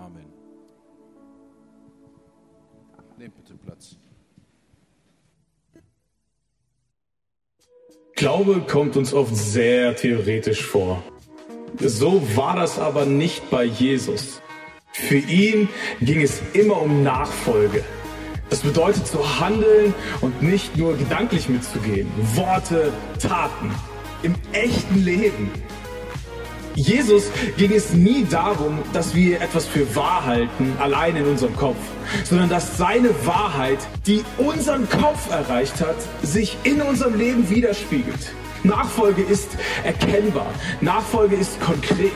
Amen. Nehmt bitte Platz. Glaube kommt uns oft sehr theoretisch vor. So war das aber nicht bei Jesus. Für ihn ging es immer um Nachfolge. Das bedeutet zu handeln und nicht nur gedanklich mitzugehen. Worte, Taten. Im echten Leben. Jesus ging es nie darum, dass wir etwas für wahr halten, allein in unserem Kopf, sondern dass seine Wahrheit, die unseren Kopf erreicht hat, sich in unserem Leben widerspiegelt. Nachfolge ist erkennbar, Nachfolge ist konkret,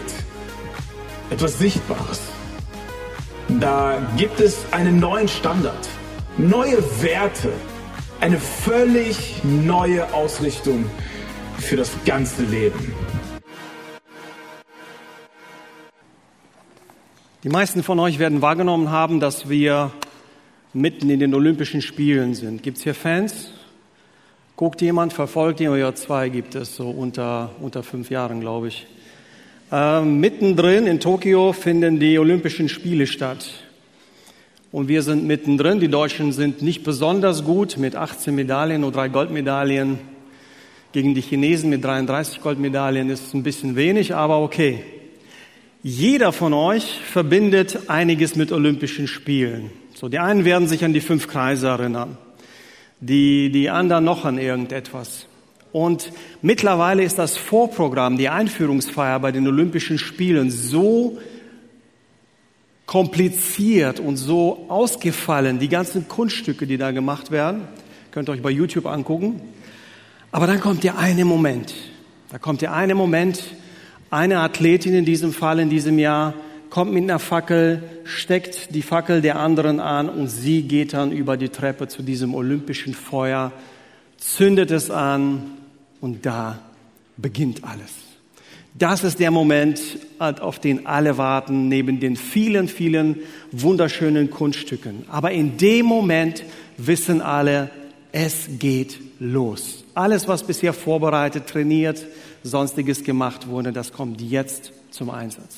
etwas Sichtbares. Da gibt es einen neuen Standard, neue Werte, eine völlig neue Ausrichtung für das ganze Leben. Die meisten von euch werden wahrgenommen haben, dass wir mitten in den Olympischen Spielen sind. Gibt es hier Fans? Guckt jemand, verfolgt jemand? Ja, zwei gibt es, so unter, unter fünf Jahren, glaube ich. Ähm, mittendrin in Tokio finden die Olympischen Spiele statt. Und wir sind mittendrin. Die Deutschen sind nicht besonders gut mit 18 Medaillen und drei Goldmedaillen. Gegen die Chinesen mit 33 Goldmedaillen ist ein bisschen wenig, aber okay. Jeder von euch verbindet einiges mit Olympischen Spielen. So, die einen werden sich an die fünf Kreise erinnern, die, die anderen noch an irgendetwas. Und mittlerweile ist das Vorprogramm, die Einführungsfeier bei den Olympischen Spielen so kompliziert und so ausgefallen, die ganzen Kunststücke, die da gemacht werden, könnt ihr euch bei YouTube angucken. Aber dann kommt der eine Moment, da kommt der eine Moment, eine Athletin in diesem Fall, in diesem Jahr, kommt mit einer Fackel, steckt die Fackel der anderen an und sie geht dann über die Treppe zu diesem olympischen Feuer, zündet es an und da beginnt alles. Das ist der Moment, auf den alle warten, neben den vielen, vielen wunderschönen Kunststücken. Aber in dem Moment wissen alle, es geht los. Alles, was bisher vorbereitet, trainiert, sonstiges gemacht wurde, das kommt jetzt zum Einsatz.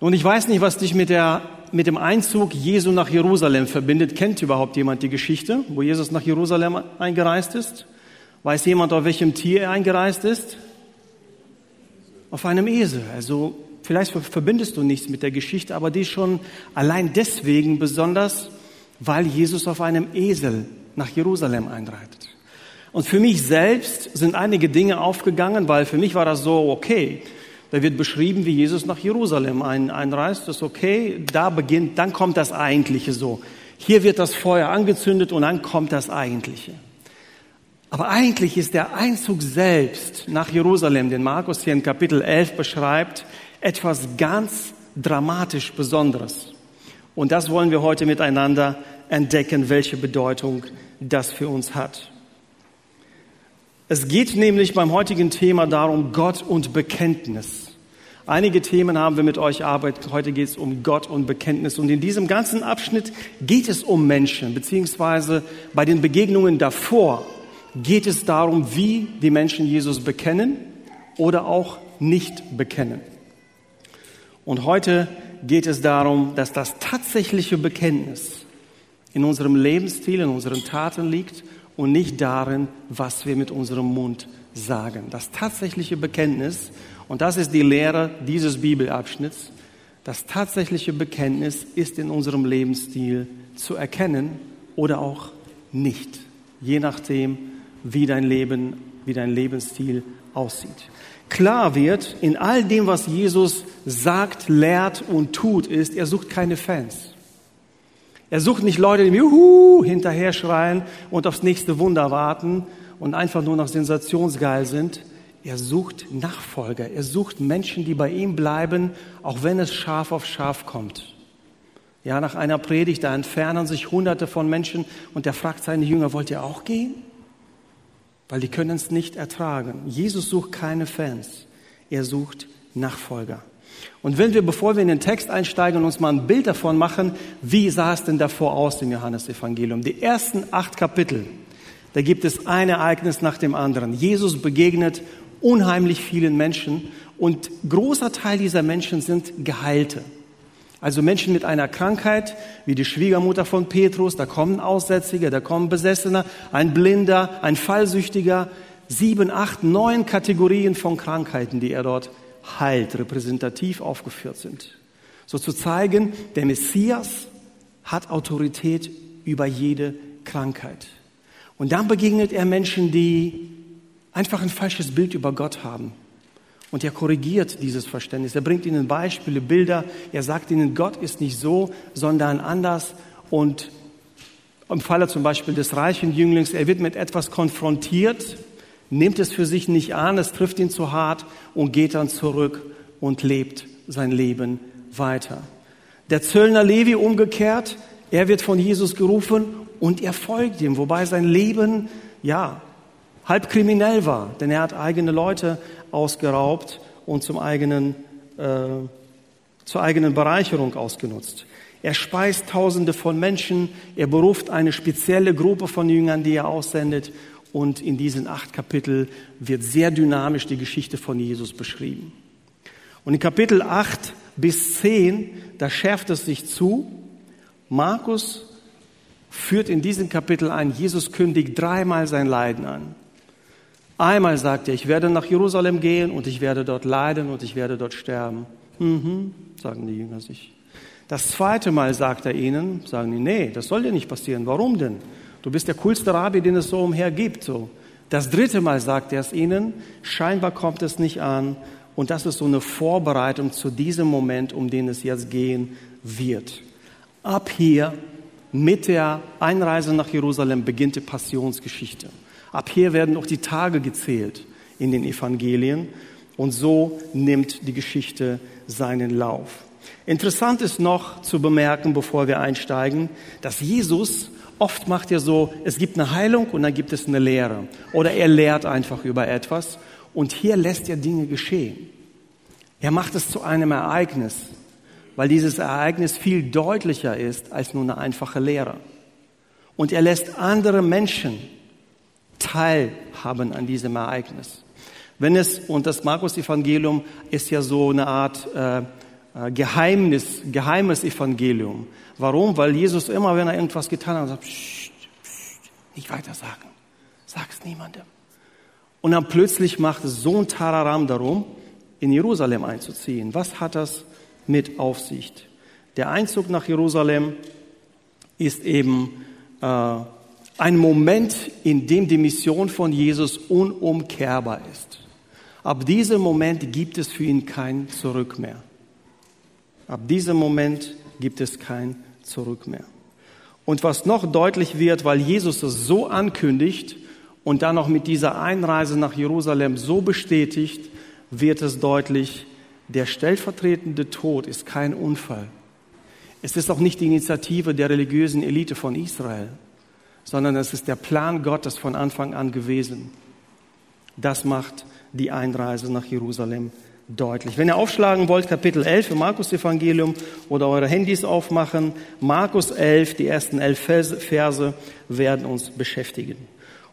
Und ich weiß nicht, was dich mit, der, mit dem Einzug Jesu nach Jerusalem verbindet. Kennt überhaupt jemand die Geschichte, wo Jesus nach Jerusalem eingereist ist? Weiß jemand, auf welchem Tier er eingereist ist? Auf einem Esel. Also vielleicht verbindest du nichts mit der Geschichte, aber die ist schon allein deswegen besonders, weil Jesus auf einem Esel nach Jerusalem einreitet. Und für mich selbst sind einige Dinge aufgegangen, weil für mich war das so, okay, da wird beschrieben, wie Jesus nach Jerusalem ein, einreist, das ist okay, da beginnt, dann kommt das Eigentliche so. Hier wird das Feuer angezündet und dann kommt das Eigentliche. Aber eigentlich ist der Einzug selbst nach Jerusalem, den Markus hier in Kapitel 11 beschreibt, etwas ganz dramatisch Besonderes. Und das wollen wir heute miteinander entdecken, welche Bedeutung das für uns hat. Es geht nämlich beim heutigen Thema darum Gott und Bekenntnis. Einige Themen haben wir mit euch arbeitet. Heute geht es um Gott und Bekenntnis. Und in diesem ganzen Abschnitt geht es um Menschen, beziehungsweise bei den Begegnungen davor geht es darum, wie die Menschen Jesus bekennen oder auch nicht bekennen. Und heute geht es darum, dass das tatsächliche Bekenntnis in unserem Lebensstil, in unseren Taten liegt und nicht darin, was wir mit unserem Mund sagen. Das tatsächliche Bekenntnis, und das ist die Lehre dieses Bibelabschnitts, das tatsächliche Bekenntnis ist in unserem Lebensstil zu erkennen oder auch nicht, je nachdem, wie dein Leben, wie dein Lebensstil aussieht. Klar wird, in all dem, was Jesus sagt, lehrt und tut, ist, er sucht keine Fans. Er sucht nicht Leute, die Juhu hinterher schreien und aufs nächste Wunder warten und einfach nur noch sensationsgeil sind. Er sucht Nachfolger. Er sucht Menschen, die bei ihm bleiben, auch wenn es scharf auf scharf kommt. Ja, nach einer Predigt, da entfernen sich hunderte von Menschen und er fragt seine Jünger, wollt ihr auch gehen? Weil die können es nicht ertragen. Jesus sucht keine Fans. Er sucht Nachfolger. Und wenn wir, bevor wir in den Text einsteigen, uns mal ein Bild davon machen, wie sah es denn davor aus im Johannesevangelium? Die ersten acht Kapitel, da gibt es ein Ereignis nach dem anderen. Jesus begegnet unheimlich vielen Menschen und großer Teil dieser Menschen sind Geheilte. Also Menschen mit einer Krankheit, wie die Schwiegermutter von Petrus, da kommen Aussätzige, da kommen Besessener, ein Blinder, ein Fallsüchtiger, sieben, acht, neun Kategorien von Krankheiten, die er dort heilt, repräsentativ aufgeführt sind. So zu zeigen, der Messias hat Autorität über jede Krankheit. Und dann begegnet er Menschen, die einfach ein falsches Bild über Gott haben. Und er korrigiert dieses Verständnis. Er bringt ihnen Beispiele, Bilder. Er sagt ihnen, Gott ist nicht so, sondern anders. Und im Falle zum Beispiel des reichen Jünglings, er wird mit etwas konfrontiert, nimmt es für sich nicht an, es trifft ihn zu hart und geht dann zurück und lebt sein Leben weiter. Der Zöllner Levi umgekehrt, er wird von Jesus gerufen und er folgt ihm, wobei sein Leben, ja, halb kriminell war, denn er hat eigene Leute ausgeraubt und zum eigenen, äh, zur eigenen Bereicherung ausgenutzt. Er speist Tausende von Menschen, er beruft eine spezielle Gruppe von Jüngern, die er aussendet und in diesen acht Kapitel wird sehr dynamisch die Geschichte von Jesus beschrieben. Und in Kapitel acht bis zehn, da schärft es sich zu. Markus führt in diesem Kapitel ein, Jesus kündigt dreimal sein Leiden an. Einmal sagt er, ich werde nach Jerusalem gehen und ich werde dort leiden und ich werde dort sterben. Mhm, sagen die Jünger sich. Das zweite Mal sagt er ihnen, sagen die, nee, das soll dir nicht passieren. Warum denn? Du bist der coolste Rabbi, den es so umher gibt. So. Das dritte Mal sagt er es ihnen, scheinbar kommt es nicht an. Und das ist so eine Vorbereitung zu diesem Moment, um den es jetzt gehen wird. Ab hier, mit der Einreise nach Jerusalem, beginnt die Passionsgeschichte. Ab hier werden auch die Tage gezählt in den Evangelien. Und so nimmt die Geschichte seinen Lauf. Interessant ist noch zu bemerken, bevor wir einsteigen, dass Jesus Oft macht er so, es gibt eine Heilung und dann gibt es eine Lehre. Oder er lehrt einfach über etwas. Und hier lässt er Dinge geschehen. Er macht es zu einem Ereignis, weil dieses Ereignis viel deutlicher ist als nur eine einfache Lehre. Und er lässt andere Menschen teilhaben an diesem Ereignis. Wenn es, und das Markus-Evangelium ist ja so eine Art äh, äh Geheimnis, geheimes Evangelium. Warum? Weil Jesus immer, wenn er irgendwas getan hat, sagt, pssst, pssst, nicht weiter sagen. Sag's niemandem. Und dann plötzlich macht es so ein Tararam darum, in Jerusalem einzuziehen. Was hat das mit Aufsicht? Der Einzug nach Jerusalem ist eben äh, ein Moment, in dem die Mission von Jesus unumkehrbar ist. Ab diesem Moment gibt es für ihn kein Zurück mehr. Ab diesem Moment gibt es kein Zurück mehr. Und was noch deutlich wird, weil Jesus es so ankündigt und dann noch mit dieser Einreise nach Jerusalem so bestätigt, wird es deutlich, der stellvertretende Tod ist kein Unfall. Es ist auch nicht die Initiative der religiösen Elite von Israel, sondern es ist der Plan Gottes von Anfang an gewesen. Das macht die Einreise nach Jerusalem deutlich. Wenn ihr aufschlagen wollt, Kapitel 11 im Markus Evangelium oder eure Handys aufmachen, Markus 11, die ersten elf Verse werden uns beschäftigen.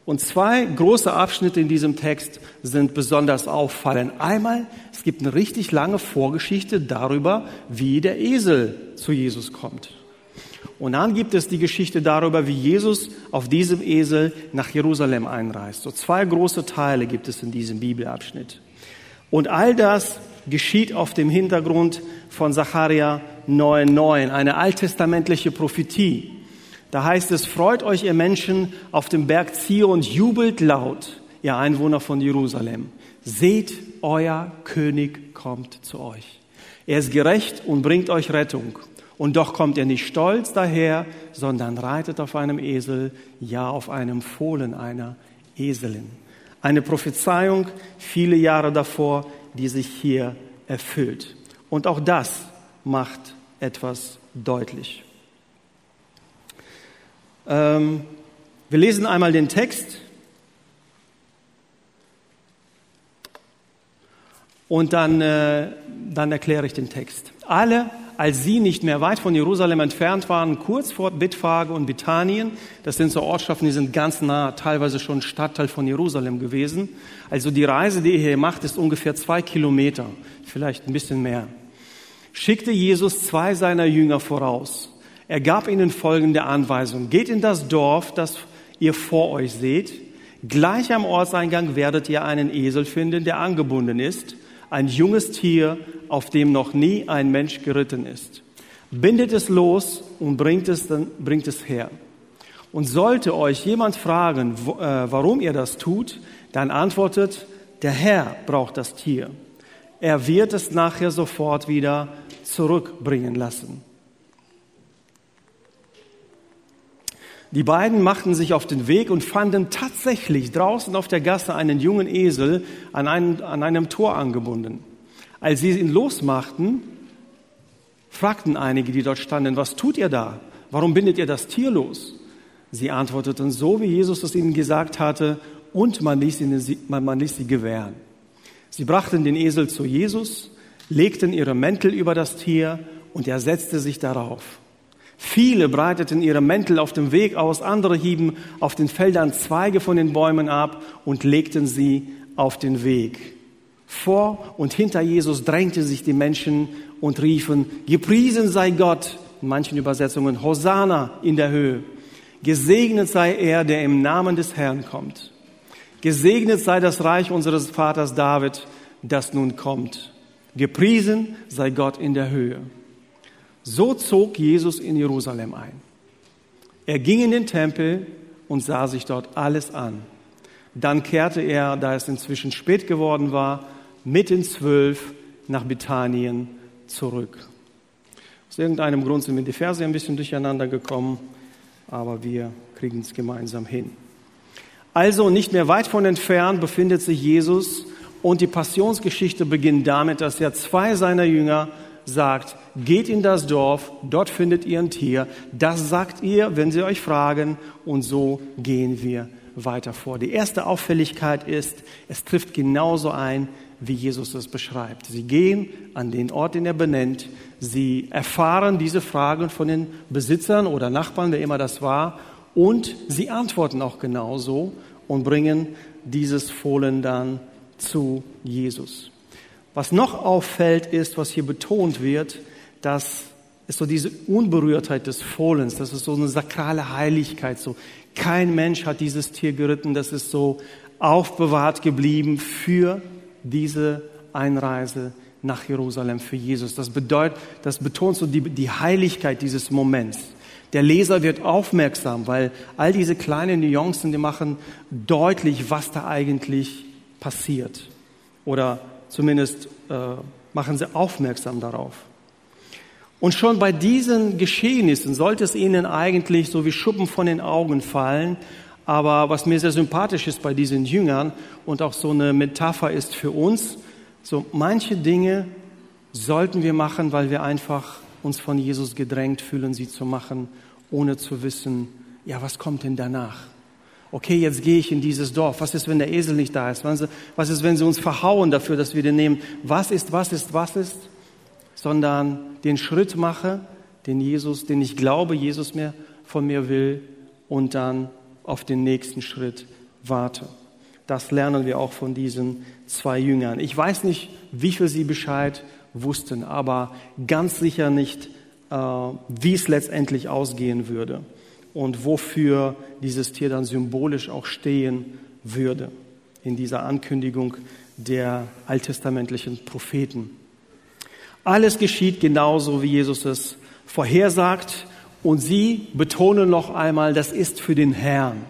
Und zwei große Abschnitte in diesem Text sind besonders auffallend. Einmal, es gibt eine richtig lange Vorgeschichte darüber, wie der Esel zu Jesus kommt. Und dann gibt es die Geschichte darüber, wie Jesus auf diesem Esel nach Jerusalem einreist. So zwei große Teile gibt es in diesem Bibelabschnitt. Und all das geschieht auf dem Hintergrund von Zacharia 9,9, eine alttestamentliche Prophetie. Da heißt es, freut euch ihr Menschen auf dem Berg Zion, jubelt laut, ihr Einwohner von Jerusalem. Seht, euer König kommt zu euch. Er ist gerecht und bringt euch Rettung. Und doch kommt er nicht stolz daher, sondern reitet auf einem Esel, ja auf einem Fohlen einer Eselin. Eine Prophezeiung viele Jahre davor, die sich hier erfüllt. Und auch das macht etwas deutlich. Ähm, wir lesen einmal den Text und dann, äh, dann erkläre ich den Text. Alle als sie nicht mehr weit von Jerusalem entfernt waren, kurz vor Bethphage und Bethanien, das sind so Ortschaften, die sind ganz nah, teilweise schon Stadtteil von Jerusalem gewesen. Also die Reise, die ihr hier macht, ist ungefähr zwei Kilometer, vielleicht ein bisschen mehr. schickte Jesus zwei seiner Jünger voraus. Er gab ihnen folgende Anweisung. Geht in das Dorf, das ihr vor euch seht. Gleich am Ortseingang werdet ihr einen Esel finden, der angebunden ist, ein junges Tier, auf dem noch nie ein Mensch geritten ist. Bindet es los und bringt es, dann, bringt es her. Und sollte euch jemand fragen, wo, äh, warum ihr das tut, dann antwortet, der Herr braucht das Tier. Er wird es nachher sofort wieder zurückbringen lassen. Die beiden machten sich auf den Weg und fanden tatsächlich draußen auf der Gasse einen jungen Esel an einem, an einem Tor angebunden. Als sie ihn losmachten, fragten einige, die dort standen, was tut ihr da? Warum bindet ihr das Tier los? Sie antworteten so, wie Jesus es ihnen gesagt hatte, und man ließ, ihnen, man, man ließ sie gewähren. Sie brachten den Esel zu Jesus, legten ihre Mäntel über das Tier und er setzte sich darauf. Viele breiteten ihre Mäntel auf dem Weg aus, andere hieben auf den Feldern Zweige von den Bäumen ab und legten sie auf den Weg. Vor und hinter Jesus drängten sich die Menschen und riefen, gepriesen sei Gott, in manchen Übersetzungen, Hosanna in der Höhe. Gesegnet sei er, der im Namen des Herrn kommt. Gesegnet sei das Reich unseres Vaters David, das nun kommt. Gepriesen sei Gott in der Höhe. So zog Jesus in Jerusalem ein. Er ging in den Tempel und sah sich dort alles an. Dann kehrte er, da es inzwischen spät geworden war, mit den Zwölf nach Bethanien zurück. Aus irgendeinem Grund sind mir die Verse ein bisschen durcheinander gekommen aber wir kriegen es gemeinsam hin. Also nicht mehr weit von entfernt befindet sich Jesus und die Passionsgeschichte beginnt damit, dass er zwei seiner Jünger sagt, geht in das Dorf, dort findet ihr ein Tier, das sagt ihr, wenn sie euch fragen und so gehen wir weiter vor. Die erste Auffälligkeit ist, es trifft genauso ein, wie Jesus es beschreibt. Sie gehen an den Ort, den er benennt. Sie erfahren diese Fragen von den Besitzern oder Nachbarn, wer immer das war, und sie antworten auch genauso und bringen dieses Fohlen dann zu Jesus. Was noch auffällt, ist, was hier betont wird, dass es so diese Unberührtheit des Fohlens, das ist so eine sakrale Heiligkeit, so kein Mensch hat dieses Tier geritten, das ist so aufbewahrt geblieben für diese Einreise nach Jerusalem für Jesus. Das bedeutet, das betont so die, die Heiligkeit dieses Moments. Der Leser wird aufmerksam, weil all diese kleinen Nuancen, die machen deutlich, was da eigentlich passiert. Oder zumindest äh, machen sie aufmerksam darauf. Und schon bei diesen Geschehnissen sollte es ihnen eigentlich so wie Schuppen von den Augen fallen, aber was mir sehr sympathisch ist bei diesen Jüngern und auch so eine Metapher ist für uns, so manche Dinge sollten wir machen, weil wir einfach uns von Jesus gedrängt fühlen, sie zu machen, ohne zu wissen, ja, was kommt denn danach? Okay, jetzt gehe ich in dieses Dorf. Was ist, wenn der Esel nicht da ist? Was ist, wenn sie uns verhauen dafür, dass wir den nehmen? Was ist, was ist, was ist? Sondern den Schritt mache, den Jesus, den ich glaube, Jesus mir von mir will und dann auf den nächsten Schritt warte. Das lernen wir auch von diesen zwei Jüngern. Ich weiß nicht, wie viel sie Bescheid wussten, aber ganz sicher nicht, äh, wie es letztendlich ausgehen würde und wofür dieses Tier dann symbolisch auch stehen würde in dieser Ankündigung der alttestamentlichen Propheten. Alles geschieht genauso, wie Jesus es vorhersagt und sie betonen noch einmal, das ist für den Herrn.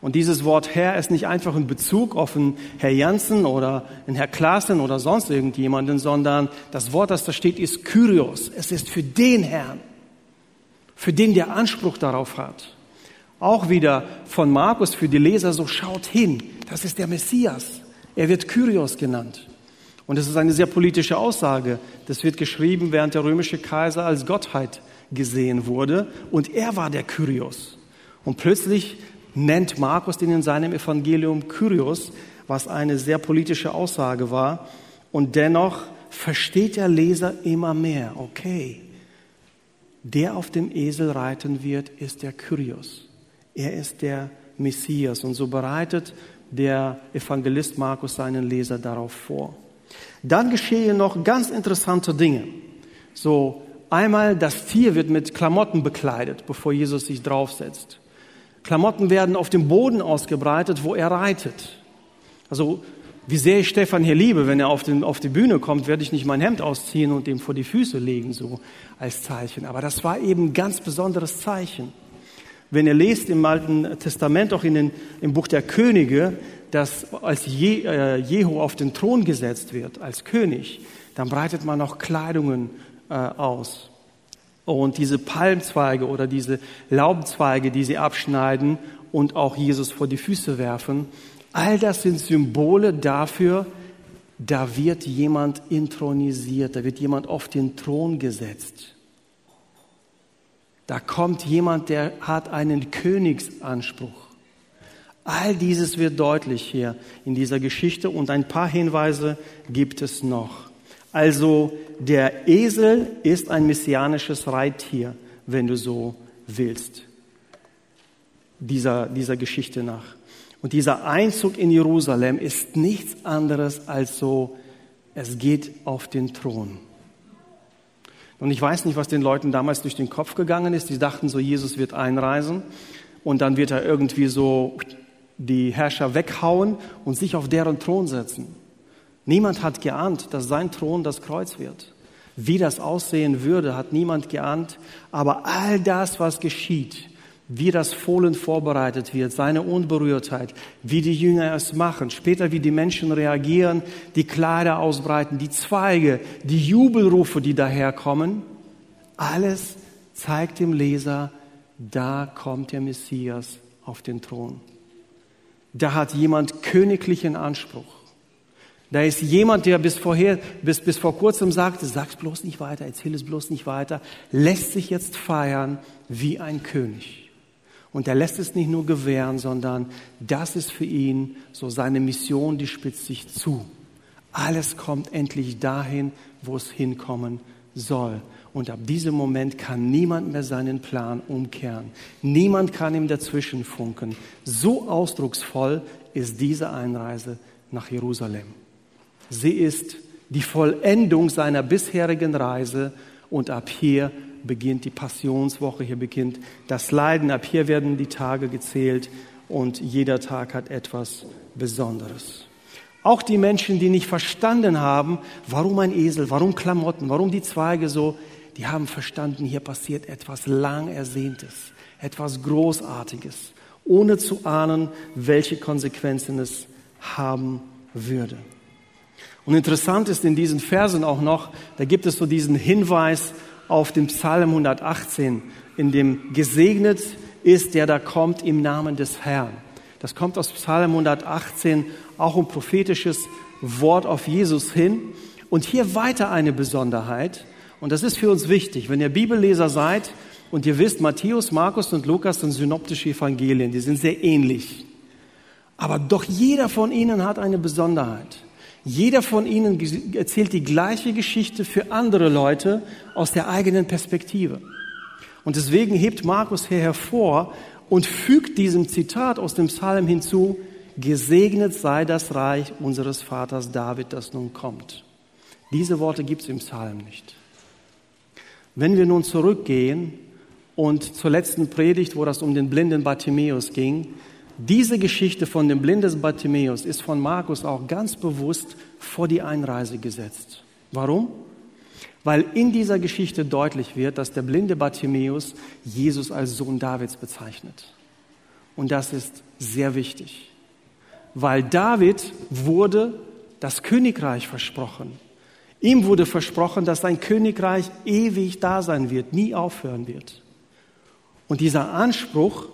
Und dieses Wort Herr ist nicht einfach ein Bezug auf einen Herr Janssen oder einen Herr Klaassen oder sonst irgendjemanden, sondern das Wort, das da steht, ist Kyrios. Es ist für den Herrn, für den der Anspruch darauf hat. Auch wieder von Markus für die Leser so schaut hin. Das ist der Messias. Er wird Kyrios genannt. Und das ist eine sehr politische Aussage. Das wird geschrieben, während der römische Kaiser als Gottheit gesehen wurde und er war der Kyrios. Und plötzlich nennt Markus den in seinem Evangelium Kyrios, was eine sehr politische Aussage war. Und dennoch versteht der Leser immer mehr, okay, der auf dem Esel reiten wird, ist der Kyrios. Er ist der Messias. Und so bereitet der Evangelist Markus seinen Leser darauf vor. Dann geschehen noch ganz interessante Dinge. So, einmal das Tier wird mit Klamotten bekleidet, bevor Jesus sich draufsetzt. Klamotten werden auf dem Boden ausgebreitet, wo er reitet. Also, wie sehr ich Stefan hier liebe, wenn er auf, den, auf die Bühne kommt, werde ich nicht mein Hemd ausziehen und ihm vor die Füße legen, so als Zeichen. Aber das war eben ein ganz besonderes Zeichen. Wenn ihr lest im Alten Testament, auch in den, im Buch der Könige, dass als Je, äh, Jehu auf den Thron gesetzt wird, als König, dann breitet man auch Kleidungen äh, aus. Und diese Palmzweige oder diese Laubzweige, die sie abschneiden und auch Jesus vor die Füße werfen, all das sind Symbole dafür, da wird jemand intronisiert, da wird jemand auf den Thron gesetzt. Da kommt jemand, der hat einen Königsanspruch. All dieses wird deutlich hier in dieser Geschichte und ein paar Hinweise gibt es noch. Also der Esel ist ein messianisches Reittier, wenn du so willst, dieser, dieser Geschichte nach. Und dieser Einzug in Jerusalem ist nichts anderes als so, es geht auf den Thron. Und ich weiß nicht, was den Leuten damals durch den Kopf gegangen ist. Die dachten so, Jesus wird einreisen und dann wird er irgendwie so die Herrscher weghauen und sich auf deren Thron setzen. Niemand hat geahnt, dass sein Thron das Kreuz wird. Wie das aussehen würde, hat niemand geahnt. Aber all das, was geschieht, wie das Fohlen vorbereitet wird, seine Unberührtheit, wie die Jünger es machen, später wie die Menschen reagieren, die Kleider ausbreiten, die Zweige, die Jubelrufe, die daherkommen, alles zeigt dem Leser, da kommt der Messias auf den Thron. Da hat jemand königlichen Anspruch. Da ist jemand, der bis vorher, bis, bis vor kurzem sagte, sag's bloß nicht weiter, erzähl es bloß nicht weiter, lässt sich jetzt feiern wie ein König. Und er lässt es nicht nur gewähren, sondern das ist für ihn so seine Mission, die spitzt sich zu. Alles kommt endlich dahin, wo es hinkommen soll. Und ab diesem Moment kann niemand mehr seinen Plan umkehren. Niemand kann ihm dazwischen funken. So ausdrucksvoll ist diese Einreise nach Jerusalem. Sie ist die Vollendung seiner bisherigen Reise und ab hier beginnt die Passionswoche, hier beginnt das Leiden, ab hier werden die Tage gezählt und jeder Tag hat etwas Besonderes. Auch die Menschen, die nicht verstanden haben, warum ein Esel, warum Klamotten, warum die Zweige so, die haben verstanden, hier passiert etwas lang Ersehntes, etwas Großartiges, ohne zu ahnen, welche Konsequenzen es haben würde. Und interessant ist in diesen Versen auch noch, da gibt es so diesen Hinweis auf den Psalm 118, in dem gesegnet ist, der da kommt im Namen des Herrn. Das kommt aus Psalm 118, auch ein prophetisches Wort auf Jesus hin. Und hier weiter eine Besonderheit, und das ist für uns wichtig, wenn ihr Bibelleser seid und ihr wisst, Matthäus, Markus und Lukas sind synoptische Evangelien, die sind sehr ähnlich. Aber doch jeder von ihnen hat eine Besonderheit. Jeder von ihnen erzählt die gleiche Geschichte für andere Leute aus der eigenen Perspektive. Und deswegen hebt Markus hier hervor und fügt diesem Zitat aus dem Psalm hinzu, gesegnet sei das Reich unseres Vaters David, das nun kommt. Diese Worte gibt es im Psalm nicht. Wenn wir nun zurückgehen und zur letzten Predigt, wo das um den blinden Bartimäus ging, diese Geschichte von dem blinden Bartimäus ist von Markus auch ganz bewusst vor die Einreise gesetzt. Warum? Weil in dieser Geschichte deutlich wird, dass der blinde Bartimäus Jesus als Sohn Davids bezeichnet. Und das ist sehr wichtig, weil David wurde das Königreich versprochen. Ihm wurde versprochen, dass sein Königreich ewig da sein wird, nie aufhören wird. Und dieser Anspruch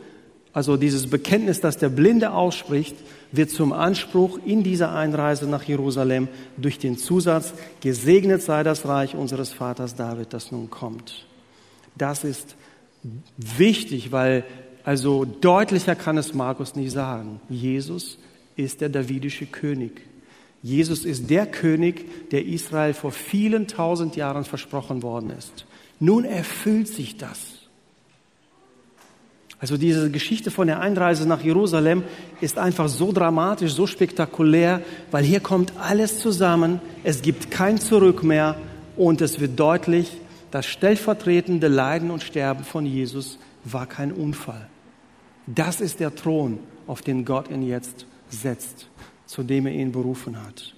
also dieses Bekenntnis, das der Blinde ausspricht, wird zum Anspruch in dieser Einreise nach Jerusalem durch den Zusatz, gesegnet sei das Reich unseres Vaters David, das nun kommt. Das ist wichtig, weil also deutlicher kann es Markus nicht sagen. Jesus ist der davidische König. Jesus ist der König, der Israel vor vielen tausend Jahren versprochen worden ist. Nun erfüllt sich das. Also diese Geschichte von der Einreise nach Jerusalem ist einfach so dramatisch, so spektakulär, weil hier kommt alles zusammen, es gibt kein Zurück mehr und es wird deutlich, das stellvertretende Leiden und Sterben von Jesus war kein Unfall. Das ist der Thron, auf den Gott ihn jetzt setzt, zu dem er ihn berufen hat.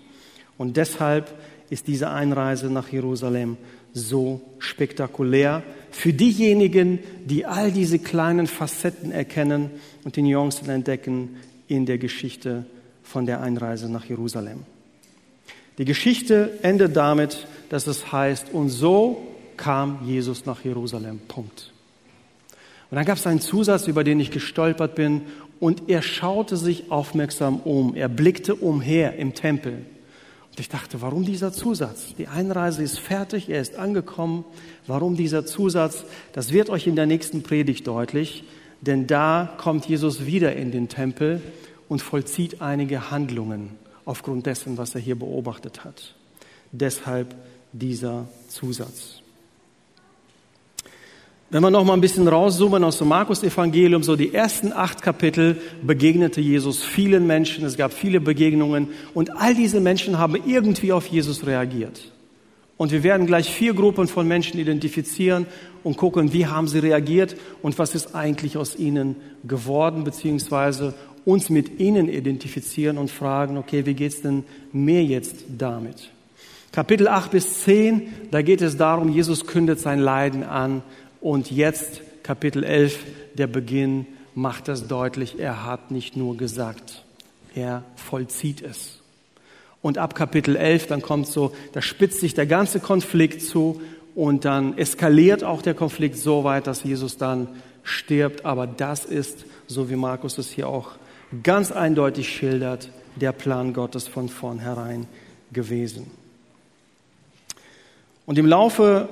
Und deshalb ist diese Einreise nach Jerusalem so spektakulär für diejenigen, die all diese kleinen Facetten erkennen und die Nuancen entdecken in der Geschichte von der Einreise nach Jerusalem. Die Geschichte endet damit, dass es heißt, und so kam Jesus nach Jerusalem. Punkt. Und dann gab es einen Zusatz, über den ich gestolpert bin, und er schaute sich aufmerksam um. Er blickte umher im Tempel. Und ich dachte, warum dieser Zusatz? Die Einreise ist fertig, er ist angekommen. Warum dieser Zusatz? Das wird euch in der nächsten Predigt deutlich, denn da kommt Jesus wieder in den Tempel und vollzieht einige Handlungen aufgrund dessen, was er hier beobachtet hat. Deshalb dieser Zusatz. Wenn wir noch mal ein bisschen rauszoomen aus dem Markus-Evangelium, so die ersten acht Kapitel begegnete Jesus vielen Menschen, es gab viele Begegnungen und all diese Menschen haben irgendwie auf Jesus reagiert. Und wir werden gleich vier Gruppen von Menschen identifizieren und gucken, wie haben sie reagiert und was ist eigentlich aus ihnen geworden, beziehungsweise uns mit ihnen identifizieren und fragen, okay, wie geht's denn mir jetzt damit? Kapitel 8 bis 10, da geht es darum, Jesus kündet sein Leiden an und jetzt Kapitel 11, der Beginn macht das deutlich. Er hat nicht nur gesagt, er vollzieht es. Und ab Kapitel 11, dann kommt so, da spitzt sich der ganze Konflikt zu und dann eskaliert auch der Konflikt so weit, dass Jesus dann stirbt. Aber das ist, so wie Markus es hier auch ganz eindeutig schildert, der Plan Gottes von vornherein gewesen. Und im Laufe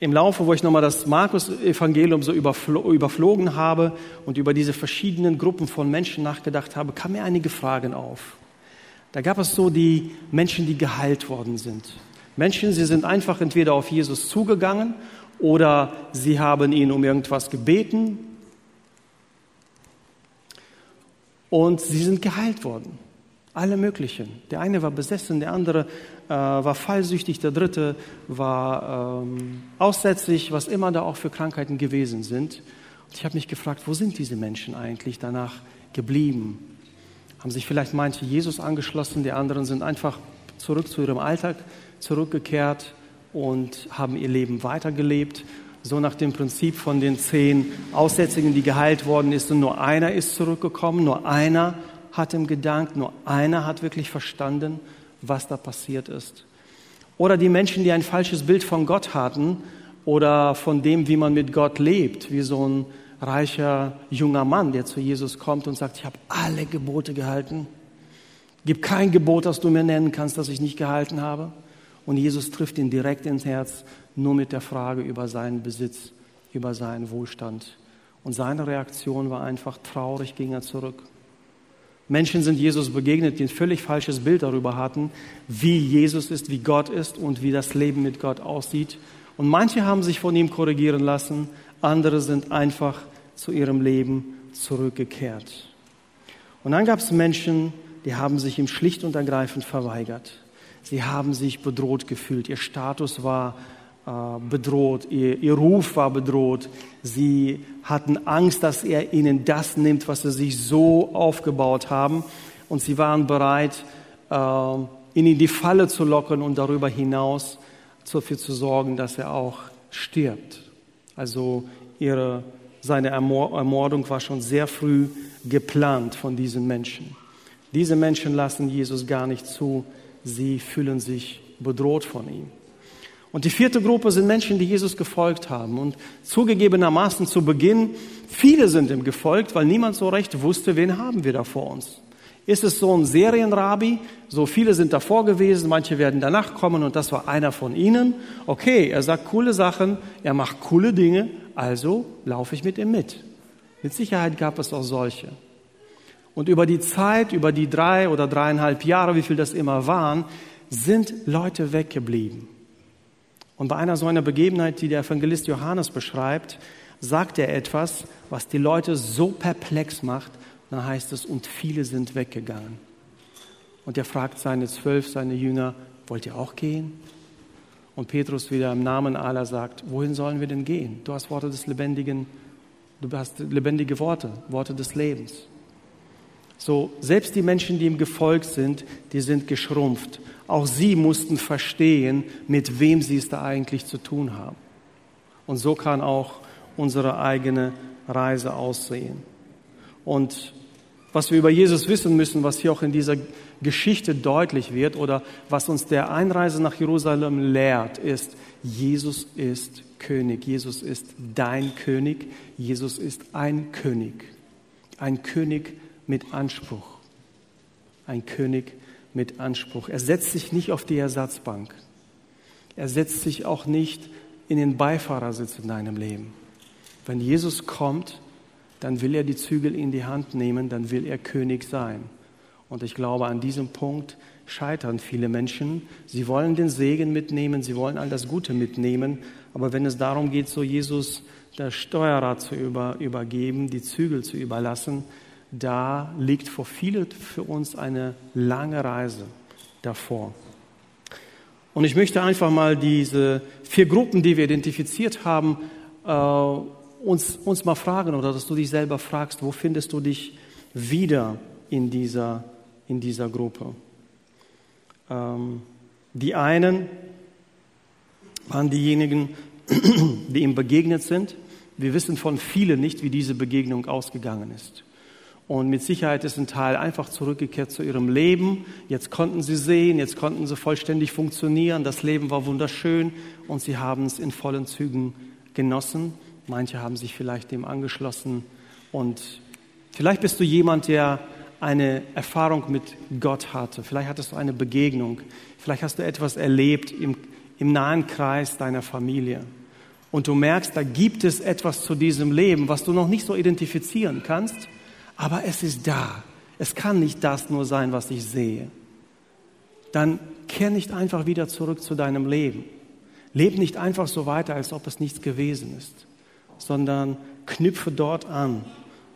im Laufe, wo ich nochmal das Markus-Evangelium so überflogen habe und über diese verschiedenen Gruppen von Menschen nachgedacht habe, kamen mir einige Fragen auf. Da gab es so die Menschen, die geheilt worden sind. Menschen, sie sind einfach entweder auf Jesus zugegangen oder sie haben ihn um irgendwas gebeten und sie sind geheilt worden. Alle möglichen. Der eine war besessen, der andere äh, war fallsüchtig, der dritte war ähm, aussätzlich, was immer da auch für Krankheiten gewesen sind. Und ich habe mich gefragt, wo sind diese Menschen eigentlich danach geblieben? Haben sich vielleicht manche Jesus angeschlossen, die anderen sind einfach zurück zu ihrem Alltag zurückgekehrt und haben ihr Leben weitergelebt. So nach dem Prinzip von den zehn Aussätzigen, die geheilt worden ist, und nur einer ist zurückgekommen, nur einer hat ihm gedankt, nur einer hat wirklich verstanden, was da passiert ist. Oder die Menschen, die ein falsches Bild von Gott hatten oder von dem, wie man mit Gott lebt, wie so ein reicher junger Mann, der zu Jesus kommt und sagt, ich habe alle Gebote gehalten. Gib kein Gebot, das du mir nennen kannst, das ich nicht gehalten habe. Und Jesus trifft ihn direkt ins Herz, nur mit der Frage über seinen Besitz, über seinen Wohlstand. Und seine Reaktion war einfach traurig, ging er zurück. Menschen sind Jesus begegnet, die ein völlig falsches Bild darüber hatten, wie Jesus ist, wie Gott ist und wie das Leben mit Gott aussieht. Und manche haben sich von ihm korrigieren lassen, andere sind einfach zu ihrem Leben zurückgekehrt. Und dann gab es Menschen, die haben sich ihm schlicht und ergreifend verweigert. Sie haben sich bedroht gefühlt. Ihr Status war bedroht, ihr, ihr Ruf war bedroht. Sie hatten Angst, dass er ihnen das nimmt, was sie sich so aufgebaut haben. Und sie waren bereit, äh, ihn in die Falle zu locken und darüber hinaus dafür zu sorgen, dass er auch stirbt. Also ihre, seine Ermordung war schon sehr früh geplant von diesen Menschen. Diese Menschen lassen Jesus gar nicht zu. Sie fühlen sich bedroht von ihm. Und die vierte Gruppe sind Menschen, die Jesus gefolgt haben. Und zugegebenermaßen zu Beginn, viele sind ihm gefolgt, weil niemand so recht wusste, wen haben wir da vor uns. Ist es so ein Serienrabi? So viele sind davor gewesen, manche werden danach kommen und das war einer von ihnen. Okay, er sagt coole Sachen, er macht coole Dinge, also laufe ich mit ihm mit. Mit Sicherheit gab es auch solche. Und über die Zeit, über die drei oder dreieinhalb Jahre, wie viel das immer waren, sind Leute weggeblieben. Und bei einer so einer Begebenheit, die der Evangelist Johannes beschreibt, sagt er etwas, was die Leute so perplex macht. Da heißt es, und viele sind weggegangen. Und er fragt seine zwölf, seine Jünger, wollt ihr auch gehen? Und Petrus wieder im Namen aller sagt, wohin sollen wir denn gehen? Du hast Worte des lebendigen, du hast lebendige Worte, Worte des Lebens. So, selbst die Menschen, die ihm gefolgt sind, die sind geschrumpft. Auch sie mussten verstehen, mit wem sie es da eigentlich zu tun haben. Und so kann auch unsere eigene Reise aussehen. Und was wir über Jesus wissen müssen, was hier auch in dieser Geschichte deutlich wird oder was uns der Einreise nach Jerusalem lehrt, ist, Jesus ist König. Jesus ist dein König. Jesus ist ein König. Ein König mit Anspruch. Ein König mit Anspruch. Er setzt sich nicht auf die Ersatzbank. Er setzt sich auch nicht in den Beifahrersitz in deinem Leben. Wenn Jesus kommt, dann will er die Zügel in die Hand nehmen, dann will er König sein. Und ich glaube, an diesem Punkt scheitern viele Menschen. Sie wollen den Segen mitnehmen, sie wollen all das Gute mitnehmen, aber wenn es darum geht, so Jesus das Steuerrad zu über, übergeben, die Zügel zu überlassen, da liegt vor viele für uns eine lange Reise davor. Und ich möchte einfach mal diese vier Gruppen, die wir identifiziert haben, äh, uns, uns mal fragen oder dass du dich selber fragst, wo findest du dich wieder in dieser, in dieser Gruppe? Ähm, die einen waren diejenigen, die ihm begegnet sind. Wir wissen von vielen nicht, wie diese Begegnung ausgegangen ist. Und mit Sicherheit ist ein Teil einfach zurückgekehrt zu ihrem Leben. Jetzt konnten sie sehen, jetzt konnten sie vollständig funktionieren. Das Leben war wunderschön und sie haben es in vollen Zügen genossen. Manche haben sich vielleicht dem angeschlossen. Und vielleicht bist du jemand, der eine Erfahrung mit Gott hatte. Vielleicht hattest du eine Begegnung. Vielleicht hast du etwas erlebt im, im nahen Kreis deiner Familie. Und du merkst, da gibt es etwas zu diesem Leben, was du noch nicht so identifizieren kannst, aber es ist da. Es kann nicht das nur sein, was ich sehe. Dann kehr nicht einfach wieder zurück zu deinem Leben. Leb nicht einfach so weiter, als ob es nichts gewesen ist sondern knüpfe dort an,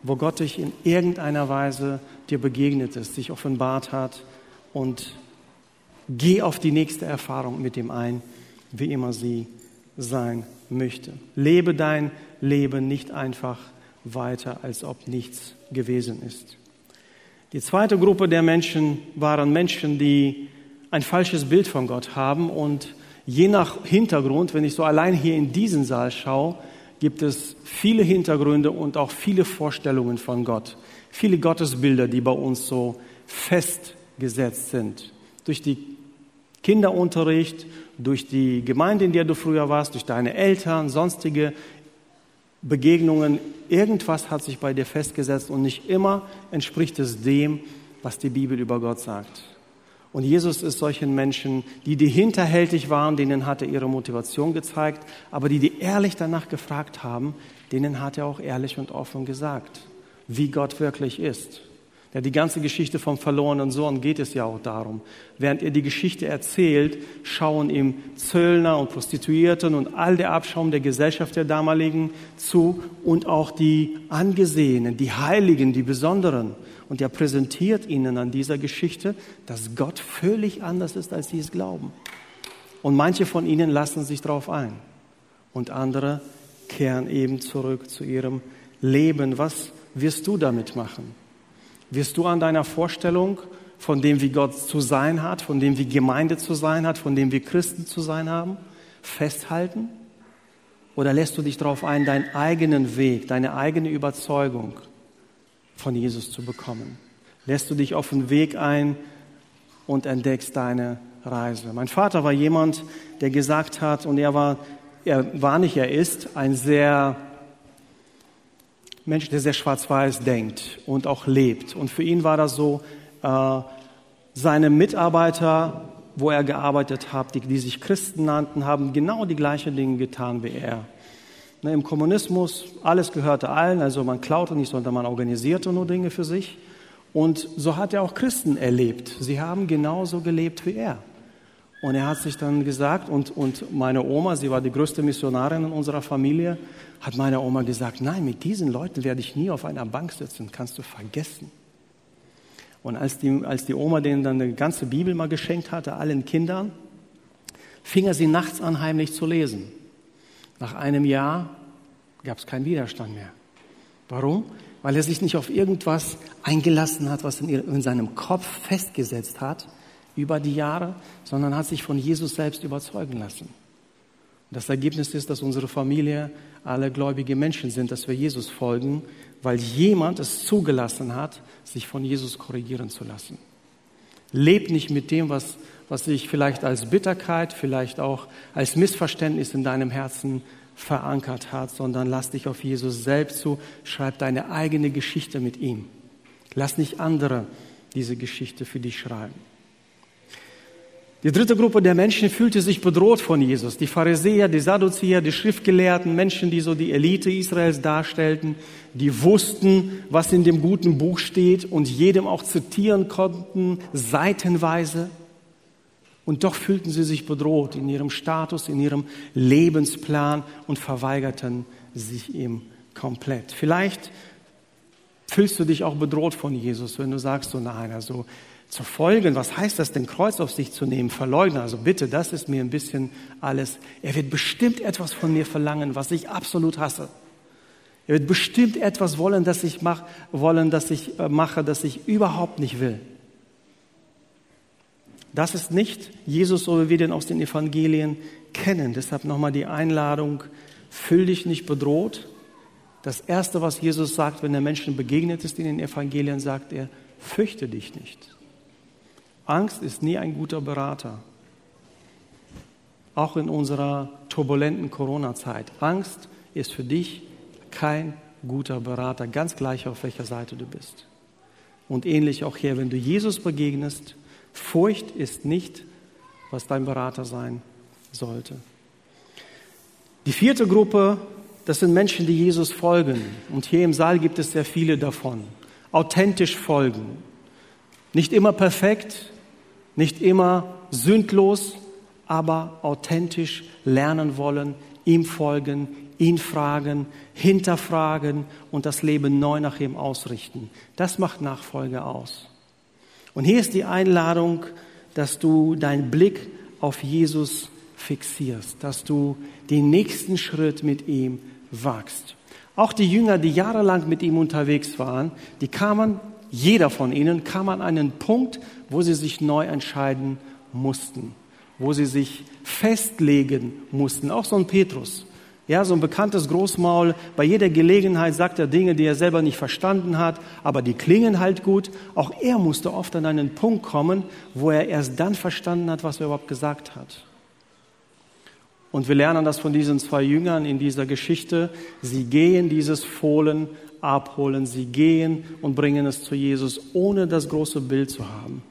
wo Gott dich in irgendeiner Weise dir begegnet ist, sich offenbart hat und geh auf die nächste Erfahrung mit ihm ein, wie immer sie sein möchte. Lebe dein Leben nicht einfach weiter, als ob nichts gewesen ist. Die zweite Gruppe der Menschen waren Menschen, die ein falsches Bild von Gott haben und je nach Hintergrund, wenn ich so allein hier in diesen Saal schaue, gibt es viele Hintergründe und auch viele Vorstellungen von Gott. Viele Gottesbilder, die bei uns so festgesetzt sind. Durch die Kinderunterricht, durch die Gemeinde, in der du früher warst, durch deine Eltern, sonstige Begegnungen. Irgendwas hat sich bei dir festgesetzt und nicht immer entspricht es dem, was die Bibel über Gott sagt. Und Jesus ist solchen Menschen, die, die hinterhältig waren, denen hat er ihre Motivation gezeigt, aber die, die ehrlich danach gefragt haben, denen hat er auch ehrlich und offen gesagt, wie Gott wirklich ist. Ja, die ganze Geschichte vom verlorenen Sohn geht es ja auch darum. Während er die Geschichte erzählt, schauen ihm Zöllner und Prostituierten und all der Abschaum der Gesellschaft der damaligen zu und auch die Angesehenen, die Heiligen, die Besonderen. Und er präsentiert ihnen an dieser Geschichte, dass Gott völlig anders ist, als sie es glauben. Und manche von ihnen lassen sich darauf ein und andere kehren eben zurück zu ihrem Leben. Was wirst du damit machen? Wirst du an deiner Vorstellung von dem, wie Gott zu sein hat, von dem, wie Gemeinde zu sein hat, von dem, wie Christen zu sein haben, festhalten? Oder lässt du dich darauf ein, deinen eigenen Weg, deine eigene Überzeugung von Jesus zu bekommen? Lässt du dich auf den Weg ein und entdeckst deine Reise? Mein Vater war jemand, der gesagt hat, und er war, er war nicht, er ist ein sehr Mensch, der sehr schwarz-weiß denkt und auch lebt. Und für ihn war das so, äh, seine Mitarbeiter, wo er gearbeitet hat, die, die sich Christen nannten, haben genau die gleichen Dinge getan wie er. Ne, Im Kommunismus, alles gehörte allen, also man klaute nicht, sondern man organisierte nur Dinge für sich. Und so hat er auch Christen erlebt. Sie haben genauso gelebt wie er. Und er hat sich dann gesagt, und, und meine Oma, sie war die größte Missionarin in unserer Familie, hat meine Oma gesagt, nein, mit diesen Leuten werde ich nie auf einer Bank sitzen, kannst du vergessen. Und als die, als die Oma denen dann eine ganze Bibel mal geschenkt hatte, allen Kindern, fing er sie nachts an, heimlich zu lesen. Nach einem Jahr gab es keinen Widerstand mehr. Warum? Weil er sich nicht auf irgendwas eingelassen hat, was in seinem Kopf festgesetzt hat über die Jahre, sondern hat sich von Jesus selbst überzeugen lassen. Das Ergebnis ist, dass unsere Familie alle gläubige Menschen sind, dass wir Jesus folgen, weil jemand es zugelassen hat, sich von Jesus korrigieren zu lassen. Leb nicht mit dem, was, was sich vielleicht als Bitterkeit, vielleicht auch als Missverständnis in deinem Herzen verankert hat, sondern lass dich auf Jesus selbst zu, schreib deine eigene Geschichte mit ihm. Lass nicht andere diese Geschichte für dich schreiben. Die dritte Gruppe der Menschen fühlte sich bedroht von Jesus. Die Pharisäer, die Sadduzäer, die Schriftgelehrten, Menschen, die so die Elite Israels darstellten, die wussten, was in dem guten Buch steht und jedem auch zitieren konnten, seitenweise. Und doch fühlten sie sich bedroht in ihrem Status, in ihrem Lebensplan und verweigerten sich ihm komplett. Vielleicht fühlst du dich auch bedroht von Jesus, wenn du sagst, so nein, also zu folgen. Was heißt das denn, Kreuz auf sich zu nehmen, verleugnen? Also bitte, das ist mir ein bisschen alles. Er wird bestimmt etwas von mir verlangen, was ich absolut hasse. Er wird bestimmt etwas wollen, das ich mach, wollen, dass ich äh, mache, das ich überhaupt nicht will. Das ist nicht Jesus, so wie wir den aus den Evangelien kennen. Deshalb nochmal die Einladung, fühl dich nicht bedroht. Das Erste, was Jesus sagt, wenn er Menschen begegnet ist in den Evangelien, sagt er, fürchte dich nicht. Angst ist nie ein guter Berater. Auch in unserer turbulenten Corona-Zeit. Angst ist für dich kein guter Berater, ganz gleich auf welcher Seite du bist. Und ähnlich auch hier, wenn du Jesus begegnest, Furcht ist nicht, was dein Berater sein sollte. Die vierte Gruppe, das sind Menschen, die Jesus folgen. Und hier im Saal gibt es sehr viele davon. Authentisch folgen. Nicht immer perfekt, nicht immer sündlos, aber authentisch lernen wollen, ihm folgen, ihn fragen, hinterfragen und das Leben neu nach ihm ausrichten. Das macht Nachfolge aus. Und hier ist die Einladung, dass du deinen Blick auf Jesus fixierst, dass du den nächsten Schritt mit ihm wagst. Auch die Jünger, die jahrelang mit ihm unterwegs waren, die kamen jeder von ihnen kam an einen Punkt, wo sie sich neu entscheiden mussten, wo sie sich festlegen mussten. Auch so ein Petrus, ja, so ein bekanntes Großmaul. Bei jeder Gelegenheit sagt er Dinge, die er selber nicht verstanden hat, aber die klingen halt gut. Auch er musste oft an einen Punkt kommen, wo er erst dann verstanden hat, was er überhaupt gesagt hat. Und wir lernen das von diesen zwei Jüngern in dieser Geschichte. Sie gehen dieses Fohlen abholen. Sie gehen und bringen es zu Jesus, ohne das große Bild zu haben.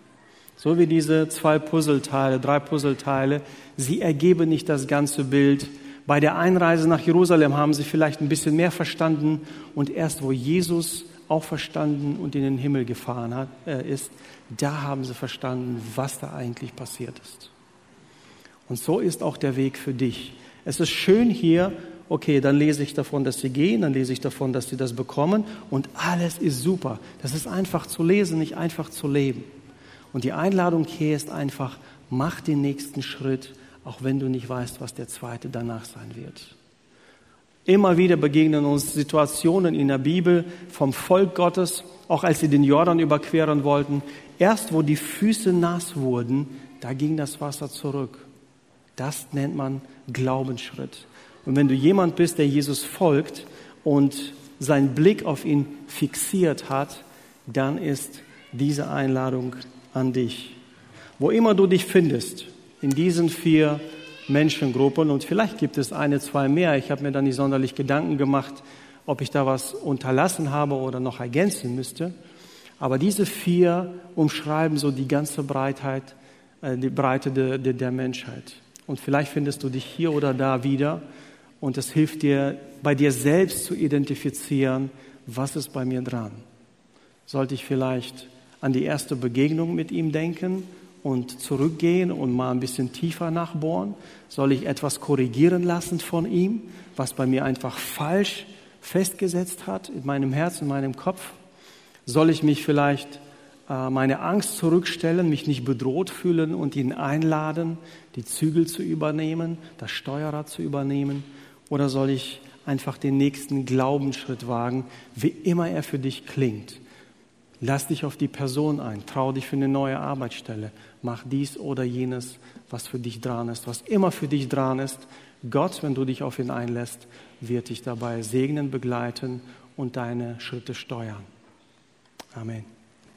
So wie diese zwei Puzzleteile, drei Puzzleteile, sie ergeben nicht das ganze Bild. Bei der Einreise nach Jerusalem haben sie vielleicht ein bisschen mehr verstanden und erst wo Jesus auch verstanden und in den Himmel gefahren hat, äh, ist, da haben sie verstanden, was da eigentlich passiert ist. Und so ist auch der Weg für dich. Es ist schön hier okay, dann lese ich davon, dass sie gehen, dann lese ich davon, dass sie das bekommen und alles ist super. Das ist einfach zu lesen, nicht einfach zu leben. Und die Einladung hier ist einfach, mach den nächsten Schritt, auch wenn du nicht weißt, was der zweite danach sein wird. Immer wieder begegnen uns Situationen in der Bibel vom Volk Gottes, auch als sie den Jordan überqueren wollten. Erst wo die Füße nass wurden, da ging das Wasser zurück. Das nennt man Glaubensschritt. Und wenn du jemand bist, der Jesus folgt und seinen Blick auf ihn fixiert hat, dann ist diese Einladung an dich. Wo immer du dich findest, in diesen vier Menschengruppen, und vielleicht gibt es eine, zwei mehr, ich habe mir dann nicht sonderlich Gedanken gemacht, ob ich da was unterlassen habe oder noch ergänzen müsste. Aber diese vier umschreiben so die ganze Breitheit, äh, die Breite der, der, der Menschheit. Und vielleicht findest du dich hier oder da wieder und es hilft dir, bei dir selbst zu identifizieren, was ist bei mir dran. Sollte ich vielleicht an die erste Begegnung mit ihm denken und zurückgehen und mal ein bisschen tiefer nachbohren? Soll ich etwas korrigieren lassen von ihm, was bei mir einfach falsch festgesetzt hat in meinem Herzen, in meinem Kopf? Soll ich mich vielleicht äh, meine Angst zurückstellen, mich nicht bedroht fühlen und ihn einladen, die Zügel zu übernehmen, das Steuerrad zu übernehmen? Oder soll ich einfach den nächsten Glaubensschritt wagen, wie immer er für dich klingt? Lass dich auf die Person ein, trau dich für eine neue Arbeitsstelle, mach dies oder jenes, was für dich dran ist, was immer für dich dran ist. Gott, wenn du dich auf ihn einlässt, wird dich dabei segnen, begleiten und deine Schritte steuern. Amen.